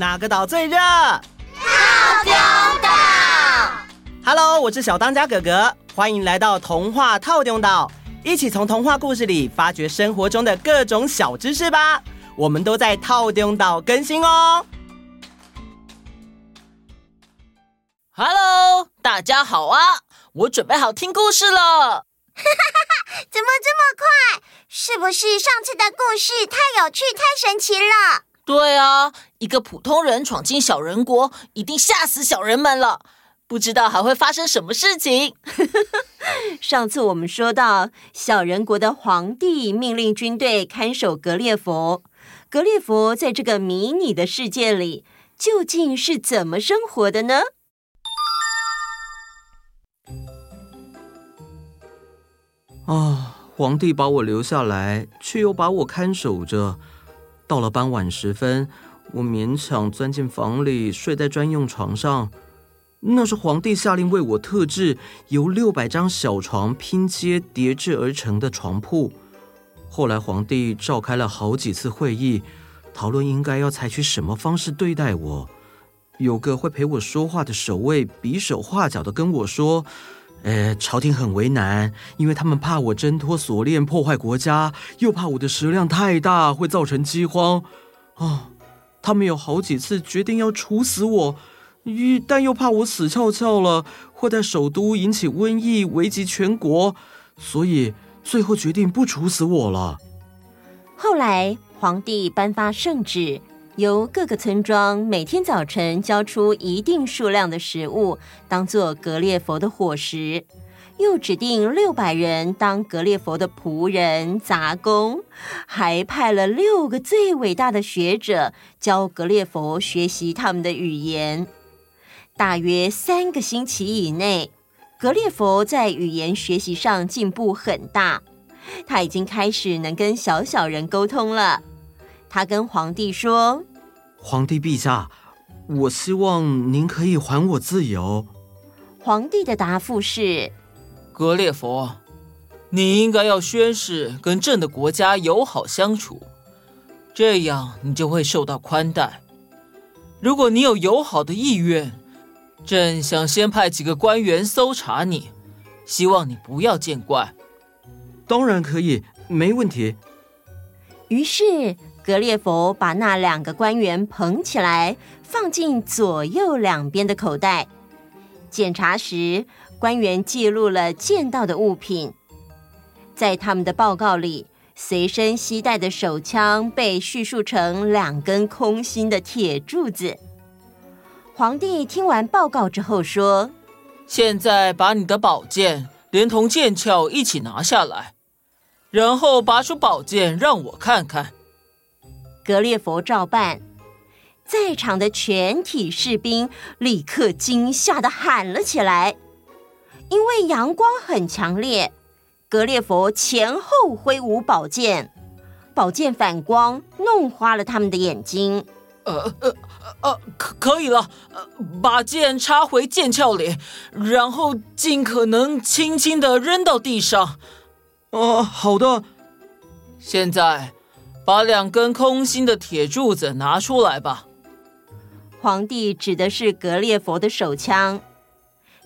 哪个岛最热？套丁岛。Hello，我是小当家哥哥，欢迎来到童话套丁岛，一起从童话故事里发掘生活中的各种小知识吧。我们都在套丁岛更新哦。Hello，大家好啊！我准备好听故事了。哈哈哈哈！怎么这么快？是不是上次的故事太有趣、太神奇了？对啊，一个普通人闯进小人国，一定吓死小人们了。不知道还会发生什么事情。上次我们说到，小人国的皇帝命令军队看守格列佛。格列佛在这个迷你的世界里，究竟是怎么生活的呢？啊！皇帝把我留下来，却又把我看守着。到了傍晚时分，我勉强钻进房里，睡在专用床上。那是皇帝下令为我特制，由六百张小床拼接叠制而成的床铺。后来，皇帝召开了好几次会议，讨论应该要采取什么方式对待我。有个会陪我说话的守卫，比手画脚地跟我说。呃，朝廷很为难，因为他们怕我挣脱锁链破坏国家，又怕我的食量太大会造成饥荒。啊，他们有好几次决定要处死我，但又怕我死翘翘了会在首都引起瘟疫，危及全国，所以最后决定不处死我了。后来，皇帝颁发圣旨。由各个村庄每天早晨交出一定数量的食物，当做格列佛的伙食，又指定六百人当格列佛的仆人、杂工，还派了六个最伟大的学者教格列佛学习他们的语言。大约三个星期以内，格列佛在语言学习上进步很大，他已经开始能跟小小人沟通了。他跟皇帝说。皇帝陛下，我希望您可以还我自由。皇帝的答复是：格列佛，你应该要宣誓跟朕的国家友好相处，这样你就会受到宽待。如果你有友好的意愿，朕想先派几个官员搜查你，希望你不要见怪。当然可以，没问题。于是。格列佛把那两个官员捧起来，放进左右两边的口袋。检查时，官员记录了见到的物品。在他们的报告里，随身携带的手枪被叙述成两根空心的铁柱子。皇帝听完报告之后说：“现在把你的宝剑连同剑鞘一起拿下来，然后拔出宝剑让我看看。”格列佛照办，在场的全体士兵立刻惊吓的喊了起来。因为阳光很强烈，格列佛前后挥舞宝剑，宝剑反光，弄花了他们的眼睛。呃呃呃，可可以了，呃，把剑插回剑鞘里，然后尽可能轻轻的扔到地上。哦、呃，好的。现在。把两根空心的铁柱子拿出来吧。皇帝指的是格列佛的手枪，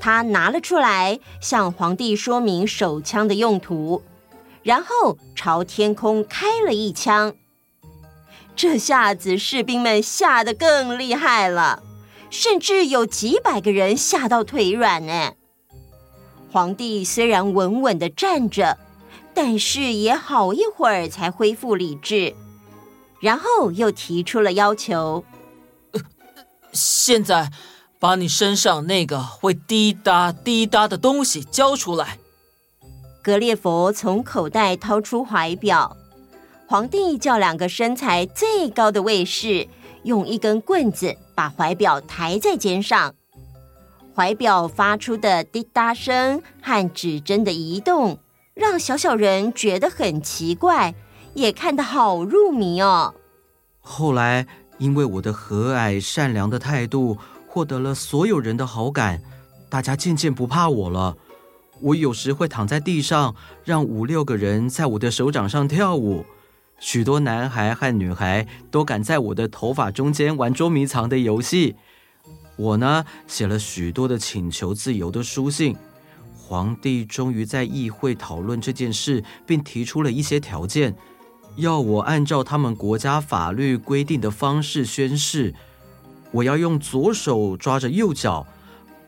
他拿了出来，向皇帝说明手枪的用途，然后朝天空开了一枪。这下子士兵们吓得更厉害了，甚至有几百个人吓到腿软呢。皇帝虽然稳稳地站着。但是也好一会儿才恢复理智，然后又提出了要求：“现在把你身上那个会滴答滴答的东西交出来。”格列佛从口袋掏出怀表，皇帝叫两个身材最高的卫士用一根棍子把怀表抬在肩上，怀表发出的滴答声和指针的移动。让小小人觉得很奇怪，也看得好入迷哦。后来，因为我的和蔼善良的态度，获得了所有人的好感，大家渐渐不怕我了。我有时会躺在地上，让五六个人在我的手掌上跳舞。许多男孩和女孩都赶在我的头发中间玩捉迷藏的游戏。我呢，写了许多的请求自由的书信。皇帝终于在议会讨论这件事，并提出了一些条件，要我按照他们国家法律规定的方式宣誓。我要用左手抓着右脚，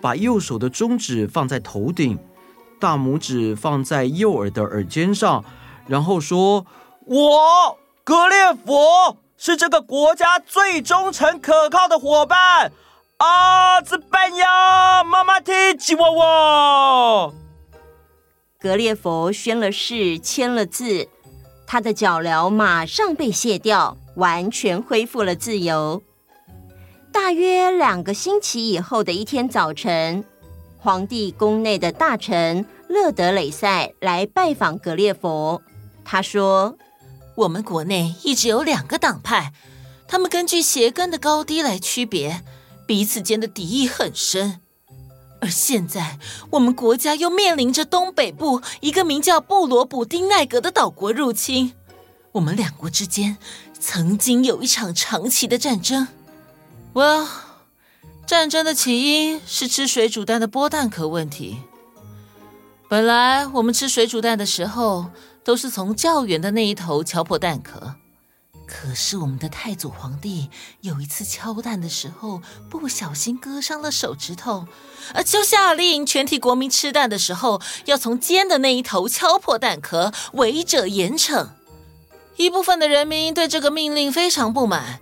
把右手的中指放在头顶，大拇指放在右耳的耳尖上，然后说。我格列佛是这个国家最忠诚可靠的伙伴。阿兹班亚妈妈提吉娃娃。格列佛宣了誓，签了字，他的脚镣马上被卸掉，完全恢复了自由。大约两个星期以后的一天早晨，皇帝宫内的大臣勒德雷塞来拜访格列佛，他说。我们国内一直有两个党派，他们根据鞋跟的高低来区别，彼此间的敌意很深。而现在，我们国家又面临着东北部一个名叫布罗卜丁奈格的岛国入侵，我们两国之间曾经有一场长期的战争。哇战争的起因是吃水煮蛋的剥蛋壳问题。本来我们吃水煮蛋的时候。都是从较远的那一头敲破蛋壳，可是我们的太祖皇帝有一次敲蛋的时候不小心割伤了手指头，而就下令全体国民吃蛋的时候要从尖的那一头敲破蛋壳，违者严惩。一部分的人民对这个命令非常不满，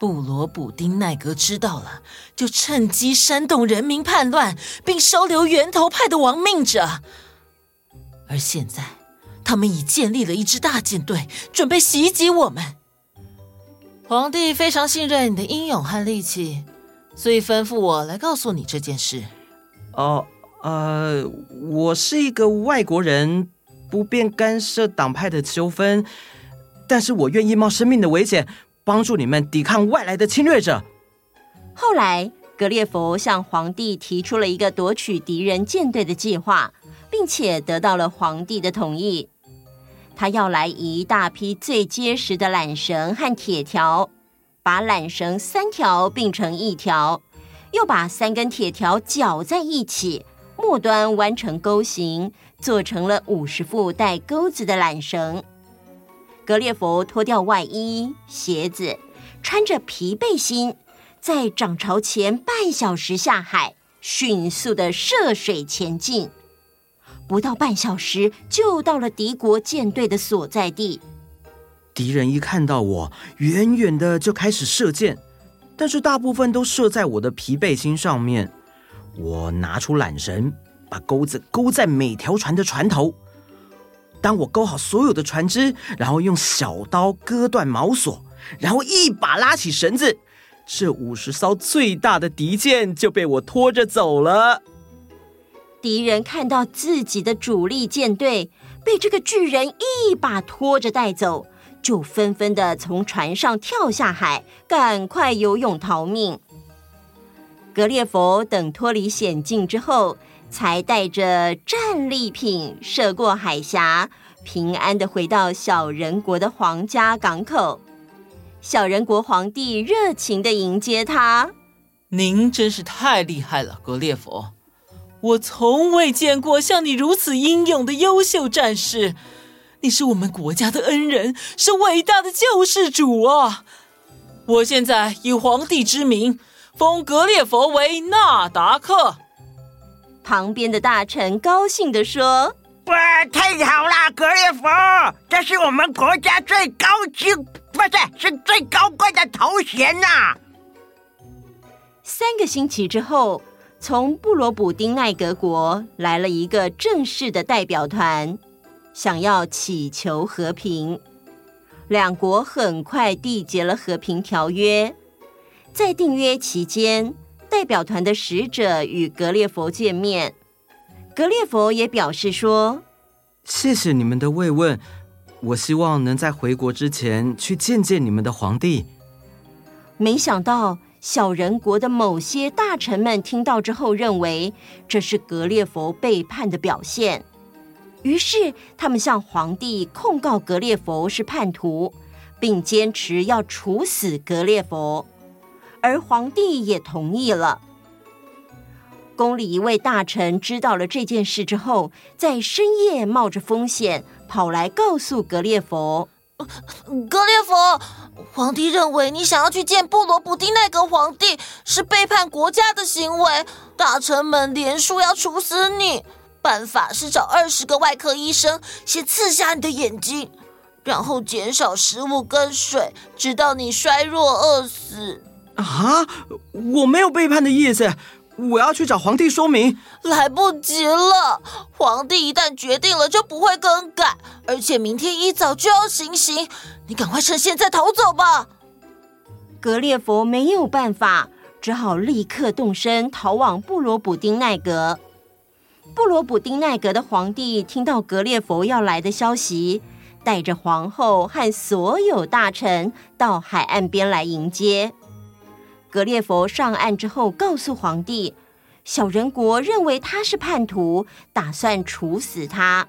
布罗卜丁奈格知道了，就趁机煽动人民叛乱，并收留源头派的亡命者，而现在。他们已建立了一支大舰队，准备袭击我们。皇帝非常信任你的英勇和力气，所以吩咐我来告诉你这件事。哦，呃，我是一个外国人，不便干涉党派的纠纷，但是我愿意冒生命的危险，帮助你们抵抗外来的侵略者。后来，格列佛向皇帝提出了一个夺取敌人舰队的计划，并且得到了皇帝的同意。他要来一大批最结实的缆绳和铁条，把缆绳三条并成一条，又把三根铁条绞在一起，末端弯成钩形，做成了五十副带钩子的缆绳。格列佛脱掉外衣、鞋子，穿着皮背心，在涨潮前半小时下海，迅速地涉水前进。不到半小时，就到了敌国舰队的所在地。敌人一看到我，远远的就开始射箭，但是大部分都射在我的皮背心上面。我拿出缆绳，把钩子钩在每条船的船头。当我钩好所有的船只，然后用小刀割断锚索，然后一把拉起绳子，这五十艘最大的敌舰就被我拖着走了。敌人看到自己的主力舰队被这个巨人一把拖着带走，就纷纷的从船上跳下海，赶快游泳逃命。格列佛等脱离险境之后，才带着战利品涉过海峡，平安的回到小人国的皇家港口。小人国皇帝热情的迎接他：“您真是太厉害了，格列佛。”我从未见过像你如此英勇的优秀战士，你是我们国家的恩人，是伟大的救世主啊！我现在以皇帝之名封格列佛为纳达克。旁边的大臣高兴地说：“哇，太好了，格列佛，这是我们国家最高级，不是，是最高贵的头衔呐、啊！”三个星期之后。从布罗卜丁奈格国来了一个正式的代表团，想要祈求和平。两国很快缔结了和平条约。在订约期间，代表团的使者与格列佛见面，格列佛也表示说：“谢谢你们的慰问，我希望能在回国之前去见见你们的皇帝。”没想到。小人国的某些大臣们听到之后，认为这是格列佛背叛的表现，于是他们向皇帝控告格列佛是叛徒，并坚持要处死格列佛，而皇帝也同意了。宫里一位大臣知道了这件事之后，在深夜冒着风险跑来告诉格列佛：“格列佛，皇帝认为你想要去见布罗普丁那个皇帝是背叛国家的行为，大臣们连说要处死你。办法是找二十个外科医生先刺瞎你的眼睛，然后减少食物跟水，直到你衰弱饿死。”啊，我没有背叛的意思。我要去找皇帝说明，来不及了。皇帝一旦决定了，就不会更改，而且明天一早就要行刑。你赶快趁现在逃走吧。格列佛没有办法，只好立刻动身逃往布罗卜丁奈格。布罗卜丁奈格的皇帝听到格列佛要来的消息，带着皇后和所有大臣到海岸边来迎接。格列佛上岸之后，告诉皇帝，小人国认为他是叛徒，打算处死他。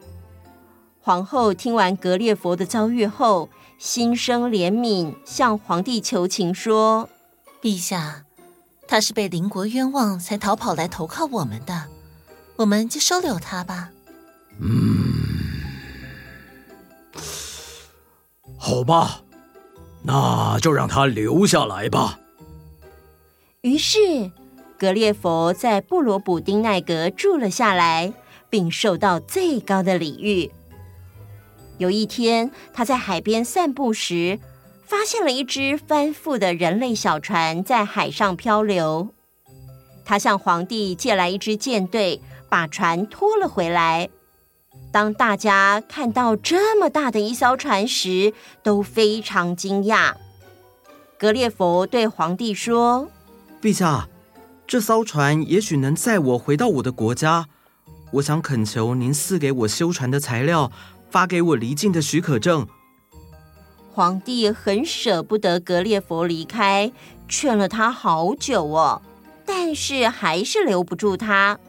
皇后听完格列佛的遭遇后，心生怜悯，向皇帝求情说：“陛下，他是被邻国冤枉才逃跑来投靠我们的，我们就收留他吧。”嗯，好吧，那就让他留下来吧。于是，格列佛在布罗普丁奈格住了下来，并受到最高的礼遇。有一天，他在海边散步时，发现了一只翻覆的人类小船在海上漂流。他向皇帝借来一支舰队，把船拖了回来。当大家看到这么大的一艘船时，都非常惊讶。格列佛对皇帝说。陛下，这艘船也许能载我回到我的国家。我想恳求您赐给我修船的材料，发给我离境的许可证。皇帝很舍不得格列佛离开，劝了他好久哦，但是还是留不住他。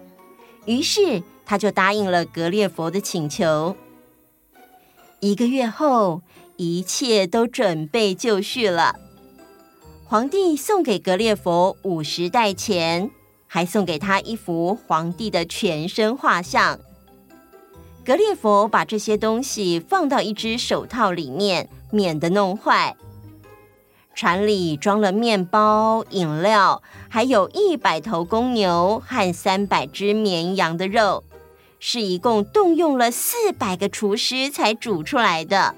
于是他就答应了格列佛的请求。一个月后，一切都准备就绪了。皇帝送给格列佛五十袋钱，还送给他一幅皇帝的全身画像。格列佛把这些东西放到一只手套里面，免得弄坏。船里装了面包、饮料，还有一百头公牛和三百只绵羊的肉，是一共动用了四百个厨师才煮出来的。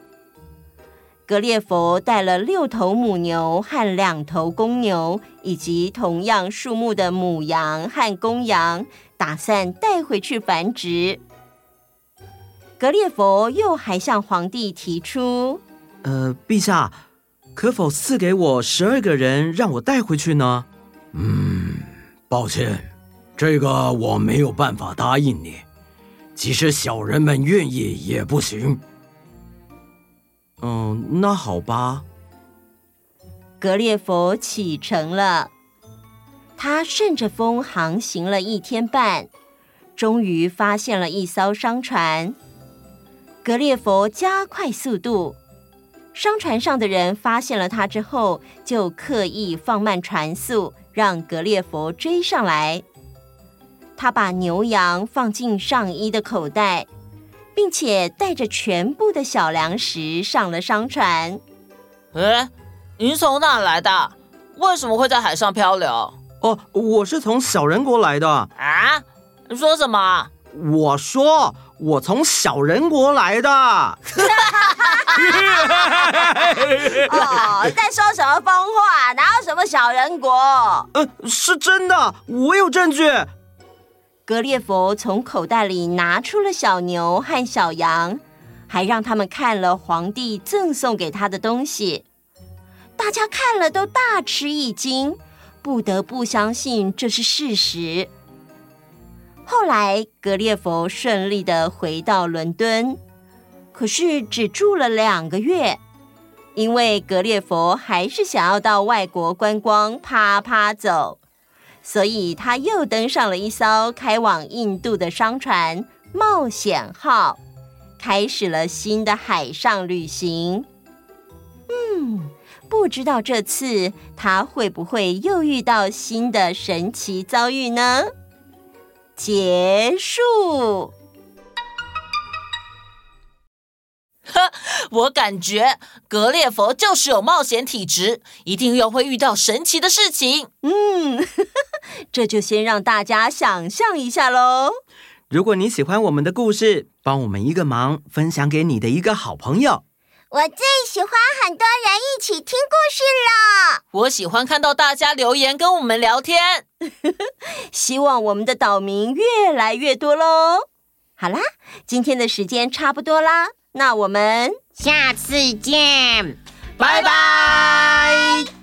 格列佛带了六头母牛和两头公牛，以及同样数目的母羊和公羊，打算带回去繁殖。格列佛又还向皇帝提出：“呃，陛下，可否赐给我十二个人，让我带回去呢？”“嗯，抱歉，这个我没有办法答应你。即使小人们愿意，也不行。”嗯，那好吧。格列佛启程了，他顺着风航行了一天半，终于发现了一艘商船。格列佛加快速度，商船上的人发现了他之后，就刻意放慢船速，让格列佛追上来。他把牛羊放进上衣的口袋。并且带着全部的小粮食上了商船。哎，您从哪来的？为什么会在海上漂流？哦，我是从小人国来的。啊？你说什么？我说我从小人国来的。哦，在说什么疯话？哪有什么小人国？呃，是真的，我有证据。格列佛从口袋里拿出了小牛和小羊，还让他们看了皇帝赠送给他的东西。大家看了都大吃一惊，不得不相信这是事实。后来，格列佛顺利的回到伦敦，可是只住了两个月，因为格列佛还是想要到外国观光，啪啪走。所以他又登上了一艘开往印度的商船“冒险号”，开始了新的海上旅行。嗯，不知道这次他会不会又遇到新的神奇遭遇呢？结束。我感觉格列佛就是有冒险体质，一定又会遇到神奇的事情。嗯，呵呵，这就先让大家想象一下喽。如果你喜欢我们的故事，帮我们一个忙，分享给你的一个好朋友。我最喜欢很多人一起听故事了。我喜欢看到大家留言跟我们聊天。希望我们的岛民越来越多喽。好啦，今天的时间差不多啦。那我们下次见拜拜。